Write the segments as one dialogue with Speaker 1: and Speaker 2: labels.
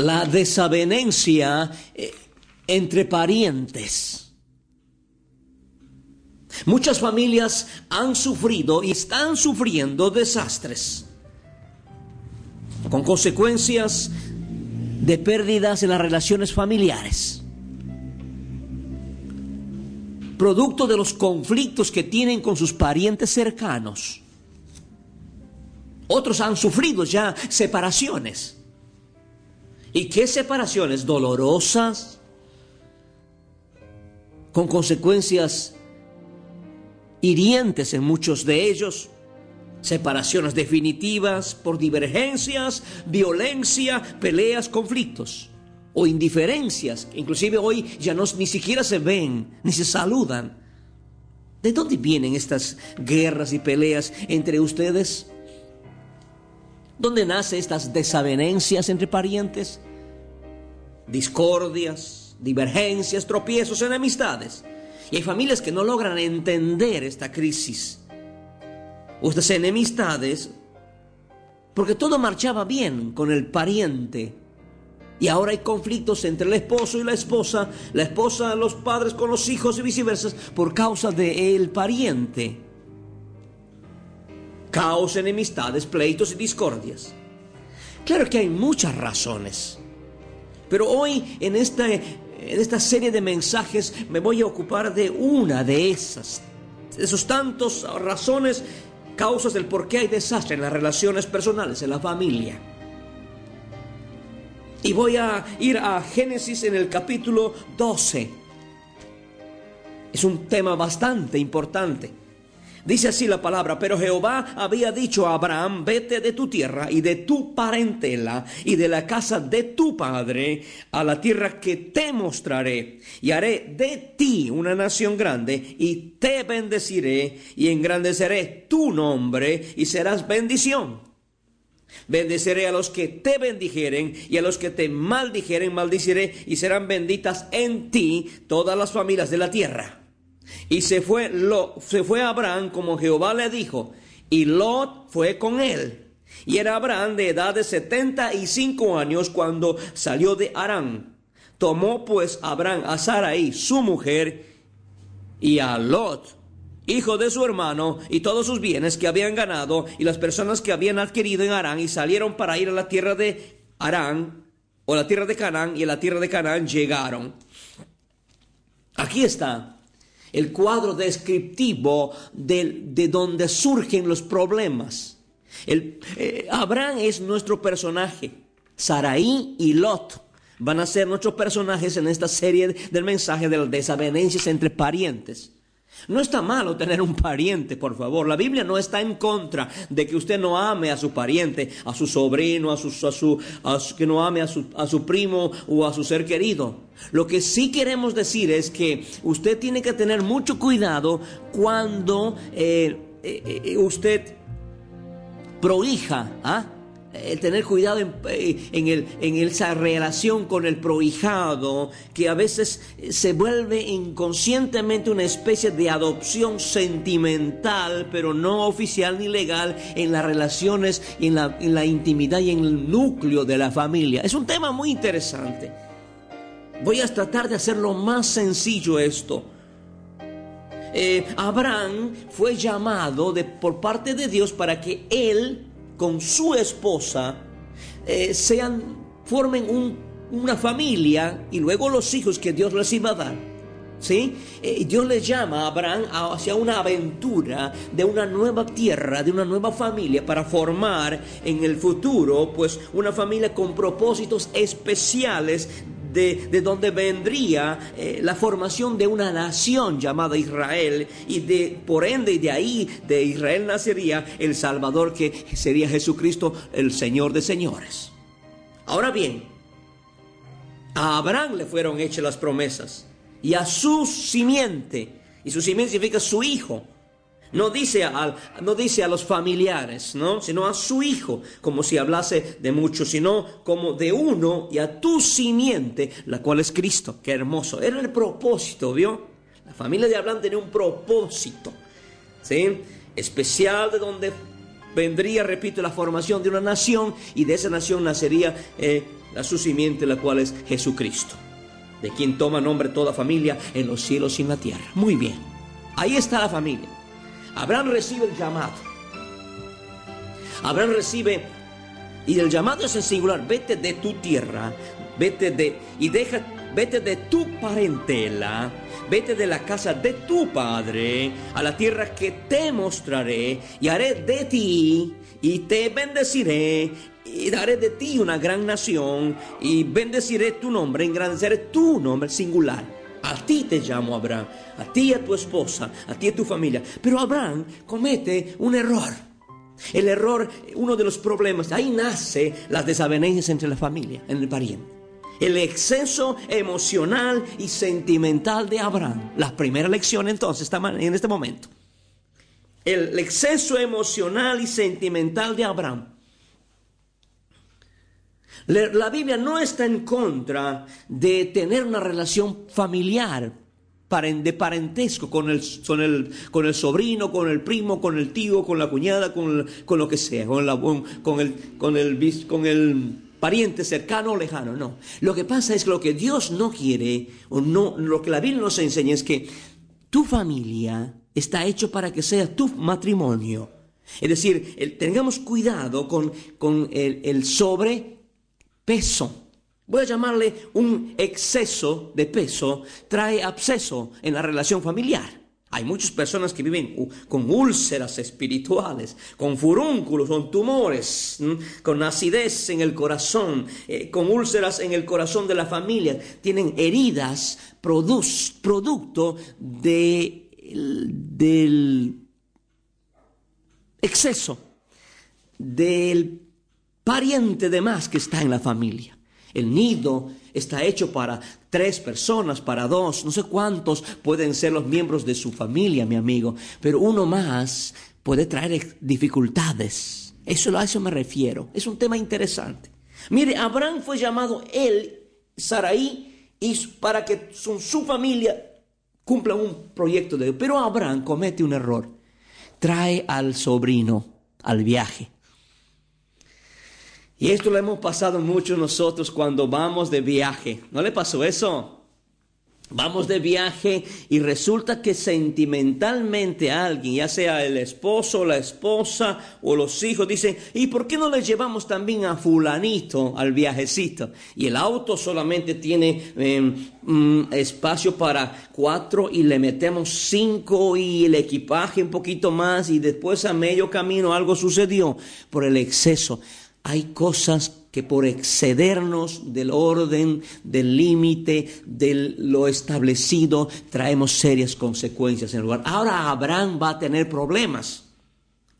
Speaker 1: La desavenencia eh, entre parientes. Muchas familias han sufrido y están sufriendo desastres con consecuencias de pérdidas en las relaciones familiares. Producto de los conflictos que tienen con sus parientes cercanos. Otros han sufrido ya separaciones. ¿Y qué separaciones dolorosas? Con consecuencias hirientes en muchos de ellos. Separaciones definitivas por divergencias, violencia, peleas, conflictos o indiferencias. Inclusive hoy ya no, ni siquiera se ven ni se saludan. ¿De dónde vienen estas guerras y peleas entre ustedes? ¿Dónde nacen estas desavenencias entre parientes? Discordias, divergencias, tropiezos, enemistades. Y hay familias que no logran entender esta crisis. Estas enemistades, porque todo marchaba bien con el pariente. Y ahora hay conflictos entre el esposo y la esposa, la esposa, los padres con los hijos y viceversa, por causa del pariente caos, enemistades, pleitos y discordias. Claro que hay muchas razones, pero hoy en esta, en esta serie de mensajes me voy a ocupar de una de esas, de esos tantos razones, causas del por qué hay desastre en las relaciones personales, en la familia. Y voy a ir a Génesis en el capítulo 12. Es un tema bastante importante. Dice así la palabra, pero Jehová había dicho a Abraham, vete de tu tierra y de tu parentela y de la casa de tu padre a la tierra que te mostraré y haré de ti una nación grande y te bendeciré y engrandeceré tu nombre y serás bendición. Bendeciré a los que te bendijeren y a los que te maldijeren maldiciré y serán benditas en ti todas las familias de la tierra. Y se fue, se fue Abraham como Jehová le dijo, y Lot fue con él. Y era Abraham de edad de setenta y cinco años cuando salió de Arán. Tomó pues Abraham a Sarai, su mujer, y a Lot, hijo de su hermano, y todos sus bienes que habían ganado, y las personas que habían adquirido en Arán, y salieron para ir a la tierra de Arán, o la tierra de Canaán, y a la tierra de Canaán llegaron. Aquí está el cuadro descriptivo de, de donde surgen los problemas. Eh, Abraham es nuestro personaje, Saraí y Lot van a ser nuestros personajes en esta serie del mensaje de las desavenencias entre parientes. No está malo tener un pariente, por favor. La Biblia no está en contra de que usted no ame a su pariente, a su sobrino, a su, su que no ame a su, a su primo o a su ser querido. Lo que sí queremos decir es que usted tiene que tener mucho cuidado cuando eh, eh, eh, usted prohija, ¿ah? El tener cuidado en, en, el, en, esa relación con el prohijado, que a veces se vuelve inconscientemente una especie de adopción sentimental, pero no oficial ni legal, en las relaciones, en la, en la intimidad y en el núcleo de la familia. Es un tema muy interesante. Voy a tratar de hacerlo más sencillo esto. Eh, Abraham fue llamado de, por parte de Dios para que él con su esposa eh, sean, formen un, una familia y luego los hijos que Dios les iba a dar. ¿Sí? Eh, Dios le llama a Abraham hacia una aventura de una nueva tierra, de una nueva familia para formar en el futuro pues una familia con propósitos especiales de, de donde vendría eh, la formación de una nación llamada Israel y de por ende de ahí de Israel nacería el Salvador que sería Jesucristo el Señor de señores. Ahora bien, a Abraham le fueron hechas las promesas y a su simiente, y su simiente significa su hijo, no dice, no dice a los familiares, ¿no? sino a su hijo, como si hablase de muchos, sino como de uno y a tu simiente, la cual es Cristo. Qué hermoso. Era el propósito, ¿vio? La familia de Abraham tenía un propósito, ¿sí? Especial de donde vendría, repito, la formación de una nación y de esa nación nacería eh, a su simiente, la cual es Jesucristo, de quien toma nombre toda familia en los cielos y en la tierra. Muy bien, ahí está la familia. Abraham recibe el llamado. Abraham recibe, y el llamado es en singular, vete de tu tierra, vete de, y deja, vete de tu parentela, vete de la casa de tu padre, a la tierra que te mostraré, y haré de ti, y te bendeciré, y daré de ti una gran nación, y bendeciré tu nombre, engrandeceré tu nombre singular. A ti te llamo Abraham, a ti y a tu esposa, a ti y a tu familia. Pero Abraham comete un error. El error, uno de los problemas, ahí nace las desavenencias entre la familia, en el pariente. El exceso emocional y sentimental de Abraham. La primera lección entonces está en este momento. El exceso emocional y sentimental de Abraham. La Biblia no está en contra de tener una relación familiar, de parentesco con el, con el, con el sobrino, con el primo, con el tío, con la cuñada, con, con lo que sea, con, el, con, el, con el pariente cercano o lejano, no. Lo que pasa es que lo que Dios no quiere, o no, lo que la Biblia nos enseña es que tu familia está hecho para que sea tu matrimonio. Es decir, tengamos cuidado con, con el sobre peso. Voy a llamarle un exceso de peso, trae absceso en la relación familiar. Hay muchas personas que viven con úlceras espirituales, con furúnculos, con tumores, con acidez en el corazón, eh, con úlceras en el corazón de la familia. Tienen heridas producto de, del exceso, del pariente de más que está en la familia. El nido está hecho para tres personas, para dos, no sé cuántos pueden ser los miembros de su familia, mi amigo, pero uno más puede traer dificultades. Eso a eso me refiero. Es un tema interesante. Mire, Abraham fue llamado él, Saraí, y para que su, su familia cumpla un proyecto de Dios. Pero Abraham comete un error. Trae al sobrino al viaje. Y esto lo hemos pasado mucho nosotros cuando vamos de viaje. ¿No le pasó eso? Vamos de viaje y resulta que sentimentalmente alguien, ya sea el esposo, la esposa o los hijos, dicen, ¿y por qué no le llevamos también a fulanito al viajecito? Y el auto solamente tiene em, mm, espacio para cuatro y le metemos cinco y el equipaje un poquito más y después a medio camino algo sucedió por el exceso hay cosas que por excedernos del orden, del límite, de lo establecido, traemos serias consecuencias en el lugar. Ahora Abraham va a tener problemas.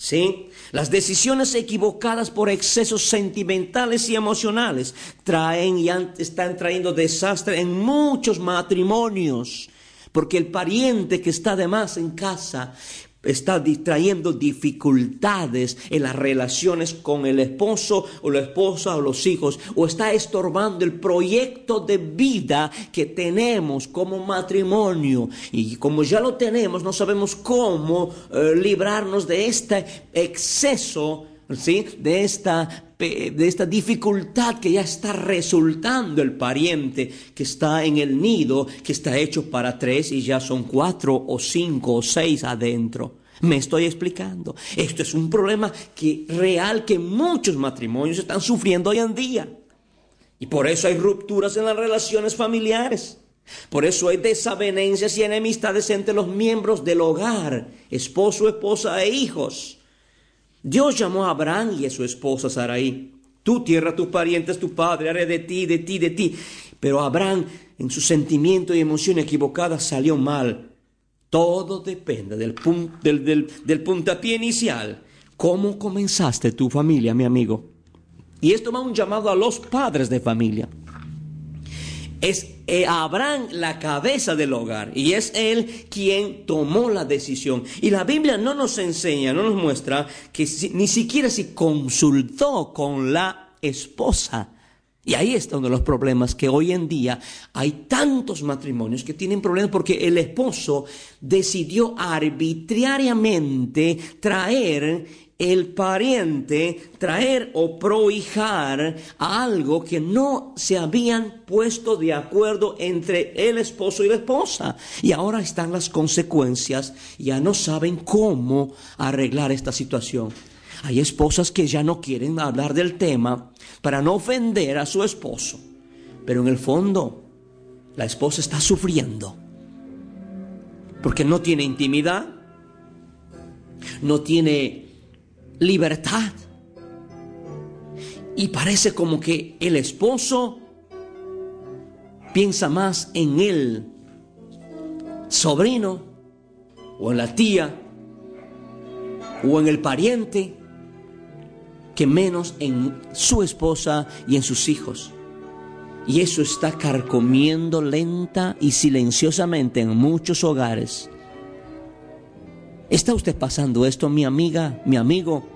Speaker 1: ¿Sí? Las decisiones equivocadas por excesos sentimentales y emocionales traen y están trayendo desastre en muchos matrimonios. Porque el pariente que está de más en casa está trayendo dificultades en las relaciones con el esposo o la esposa o los hijos, o está estorbando el proyecto de vida que tenemos como matrimonio. Y como ya lo tenemos, no sabemos cómo eh, librarnos de este exceso, ¿sí? de esta de esta dificultad que ya está resultando el pariente que está en el nido, que está hecho para tres y ya son cuatro o cinco o seis adentro. Me estoy explicando. Esto es un problema que, real que muchos matrimonios están sufriendo hoy en día. Y por eso hay rupturas en las relaciones familiares. Por eso hay desavenencias y enemistades entre los miembros del hogar, esposo, esposa e hijos. Dios llamó a Abraham y a su esposa Sarai. Tu tierra, tus parientes, tu padre, haré de ti, de ti, de ti. Pero Abraham, en su sentimiento y emoción equivocada, salió mal. Todo depende del, del, del puntapié inicial. ¿Cómo comenzaste tu familia, mi amigo? Y esto va un llamado a los padres de familia. Es eh, Abraham la cabeza del hogar y es él quien tomó la decisión. Y la Biblia no nos enseña, no nos muestra que ni siquiera se consultó con la esposa. Y ahí está uno de los problemas, que hoy en día hay tantos matrimonios que tienen problemas porque el esposo decidió arbitrariamente traer el pariente traer o prohijar algo que no se habían puesto de acuerdo entre el esposo y la esposa. Y ahora están las consecuencias, ya no saben cómo arreglar esta situación. Hay esposas que ya no quieren hablar del tema para no ofender a su esposo, pero en el fondo la esposa está sufriendo porque no tiene intimidad, no tiene libertad. Y parece como que el esposo piensa más en el sobrino o en la tía o en el pariente que menos en su esposa y en sus hijos. Y eso está carcomiendo lenta y silenciosamente en muchos hogares ¿Está usted pasando esto, mi amiga, mi amigo?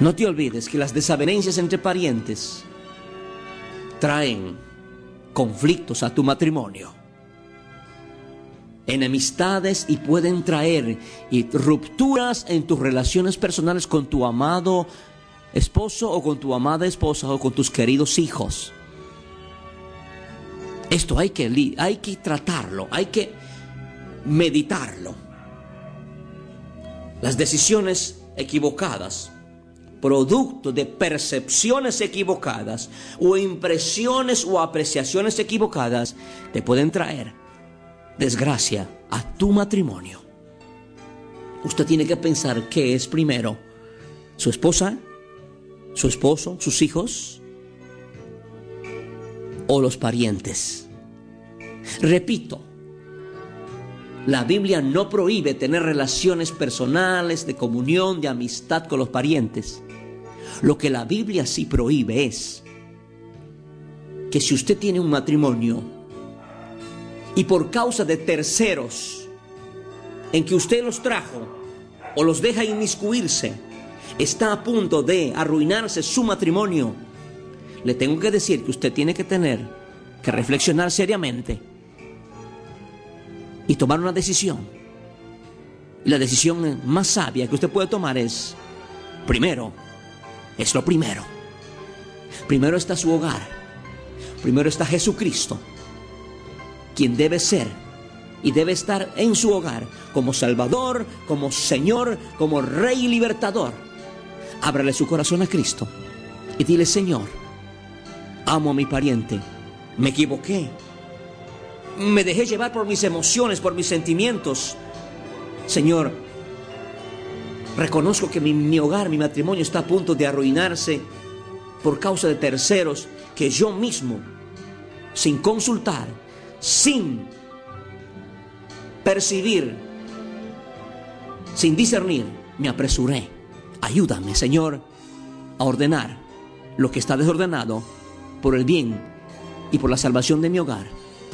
Speaker 1: No te olvides que las desavenencias entre parientes traen conflictos a tu matrimonio, enemistades y pueden traer rupturas en tus relaciones personales con tu amado esposo o con tu amada esposa o con tus queridos hijos. Esto hay que, hay que tratarlo, hay que meditarlo. Las decisiones equivocadas, producto de percepciones equivocadas o impresiones o apreciaciones equivocadas, te pueden traer desgracia a tu matrimonio. Usted tiene que pensar qué es primero, su esposa, su esposo, sus hijos o los parientes. Repito, la Biblia no prohíbe tener relaciones personales, de comunión, de amistad con los parientes. Lo que la Biblia sí prohíbe es que si usted tiene un matrimonio y por causa de terceros en que usted los trajo o los deja inmiscuirse, está a punto de arruinarse su matrimonio, le tengo que decir que usted tiene que tener que reflexionar seriamente y tomar una decisión. La decisión más sabia que usted puede tomar es, primero, es lo primero. Primero está su hogar. Primero está Jesucristo, quien debe ser y debe estar en su hogar como Salvador, como Señor, como Rey Libertador. Ábrale su corazón a Cristo y dile, Señor, amo a mi pariente, me equivoqué, me dejé llevar por mis emociones, por mis sentimientos. Señor, reconozco que mi, hogar, mi matrimonio está a punto de arruinarse por causa de terceros que yo mismo, sin consultar, sin percibir, sin discernir, me apresuré. Ayúdame, Señor, a ordenar lo que está desordenado por el bien y por la salvación de mi hogar.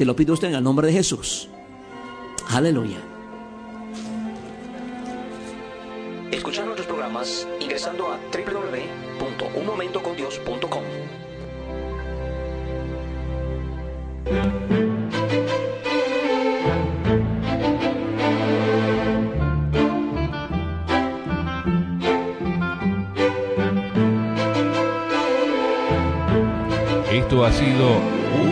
Speaker 1: Te lo pido usted en el nombre de Jesús. Aleluya. Escuchar nuestros programas ingresando a www.unmomentocondios.com.
Speaker 2: Esto ha sido un